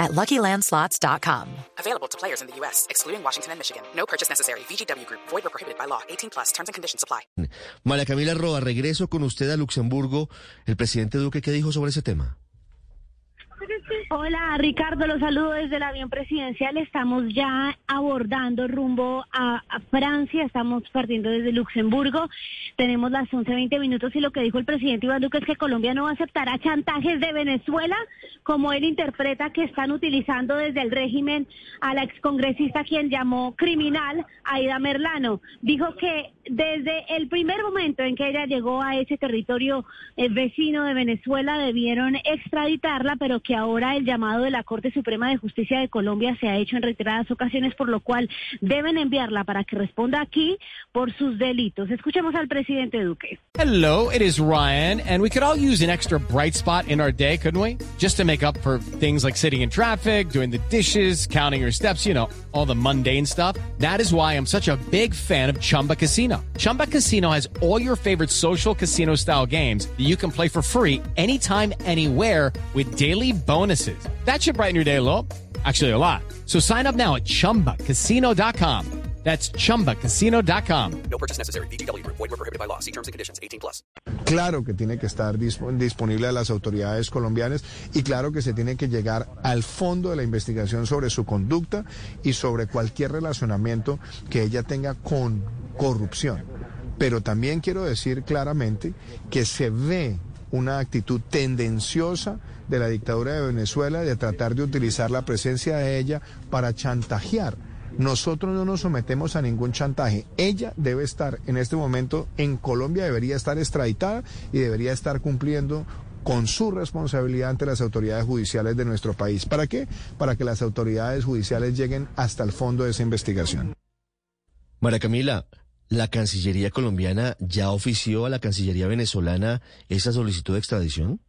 at LuckyLandSlots.com. Available to players in the U.S., excluding Washington and Michigan. No purchase necessary. VGW Group. Void or prohibited by law. 18 plus. Terms and conditions apply. María Camila Roa, regreso con usted a Luxemburgo. El presidente Duque, ¿qué dijo sobre ese tema? Hola Ricardo, los saludo desde el avión presidencial. Estamos ya abordando rumbo a, Francia, estamos partiendo desde Luxemburgo. Tenemos las 11.20 minutos y lo que dijo el presidente Iván Duque es que Colombia no aceptará chantajes de Venezuela, como él interpreta que están utilizando desde el régimen a la excongresista quien llamó criminal, Aida Merlano. Dijo que desde el primer momento en que ella llegó a ese territorio eh, vecino de Venezuela debieron extraditarla, pero que ahora el llamado de la Corte Suprema de Justicia de Colombia se ha hecho en reiteradas ocasiones, por lo cual deben enviarla para que responda aquí por sus delitos. Escuchemos al presidente Duque. Hello, it is Ryan, and we could all use an extra bright spot in our day, couldn't we? Just to make up for things like sitting in traffic, doing the dishes, counting your steps, you know, all the mundane stuff. That is why I'm such a big fan of Chumba Casino. Chumba Casino has all your favorite social casino style games that you can play for free anytime, anywhere with daily bonuses. That should brighten your day a little. Actually, a lot. So sign up now at chumbacasino.com. That's chumbacasino.com. No purchase necessary. VGW Group. Void were prohibited by law. See terms and conditions. 18 plus. Claro que tiene que estar disp- disponible a las autoridades colombianas y claro que se tiene que llegar al fondo de la investigación sobre su conducta y sobre cualquier relacionamiento que ella tenga con corrupción. Pero también quiero decir claramente que se ve una actitud tendenciosa de la dictadura de Venezuela de tratar de utilizar la presencia de ella para chantajear. Nosotros no nos sometemos a ningún chantaje. Ella debe estar en este momento en Colombia, debería estar extraditada y debería estar cumpliendo con su responsabilidad ante las autoridades judiciales de nuestro país. ¿Para qué? Para que las autoridades judiciales lleguen hasta el fondo de esa investigación. María Camila, ¿la Cancillería colombiana ya ofició a la Cancillería venezolana esa solicitud de extradición?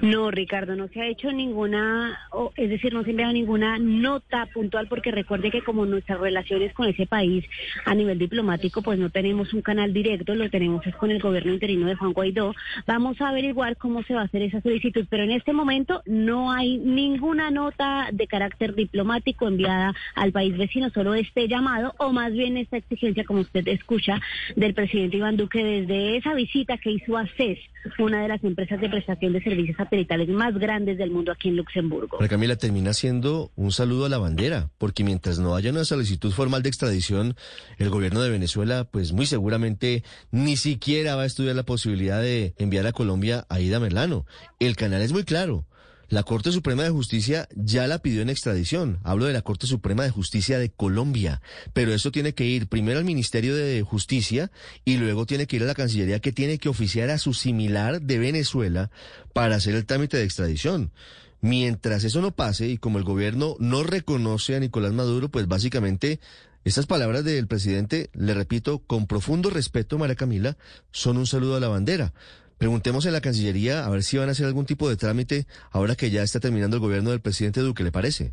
No, Ricardo, no se ha hecho ninguna, es decir, no se ha enviado ninguna nota puntual porque recuerde que como nuestras relaciones con ese país a nivel diplomático, pues no tenemos un canal directo, lo tenemos es con el gobierno interino de Juan Guaidó. Vamos a averiguar cómo se va a hacer esa solicitud, pero en este momento no hay ninguna nota de carácter diplomático enviada al país vecino, solo este llamado o más bien esta exigencia, como usted escucha, del presidente Iván Duque desde esa visita que hizo a CES, una de las empresas de prestación de servicios satelitales más grandes del mundo aquí en Luxemburgo. María Camila termina siendo un saludo a la bandera, porque mientras no haya una solicitud formal de extradición, el gobierno de Venezuela, pues muy seguramente ni siquiera va a estudiar la posibilidad de enviar a Colombia a Ida Merlano. El canal es muy claro. La Corte Suprema de Justicia ya la pidió en extradición. Hablo de la Corte Suprema de Justicia de Colombia. Pero eso tiene que ir primero al Ministerio de Justicia y luego tiene que ir a la Cancillería que tiene que oficiar a su similar de Venezuela para hacer el trámite de extradición. Mientras eso no pase y como el gobierno no reconoce a Nicolás Maduro, pues básicamente estas palabras del presidente, le repito, con profundo respeto, María Camila, son un saludo a la bandera. Preguntemos en la Cancillería a ver si van a hacer algún tipo de trámite ahora que ya está terminando el gobierno del presidente Duque, ¿le parece?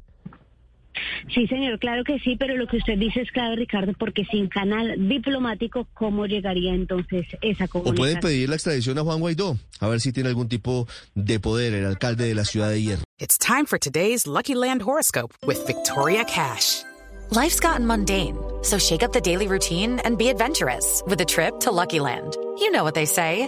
Sí, señor, claro que sí, pero lo que usted dice es claro, Ricardo, porque sin canal diplomático, ¿cómo llegaría entonces esa O comunicación? pueden pedir la extradición a Juan Guaidó, a ver si tiene algún tipo de poder el alcalde de la ciudad de Hierro. It's time for today's Lucky Land horoscope with Victoria Cash. Life's gotten mundane, so shake up the daily routine and be adventurous with a trip to Lucky Land. You know what they say.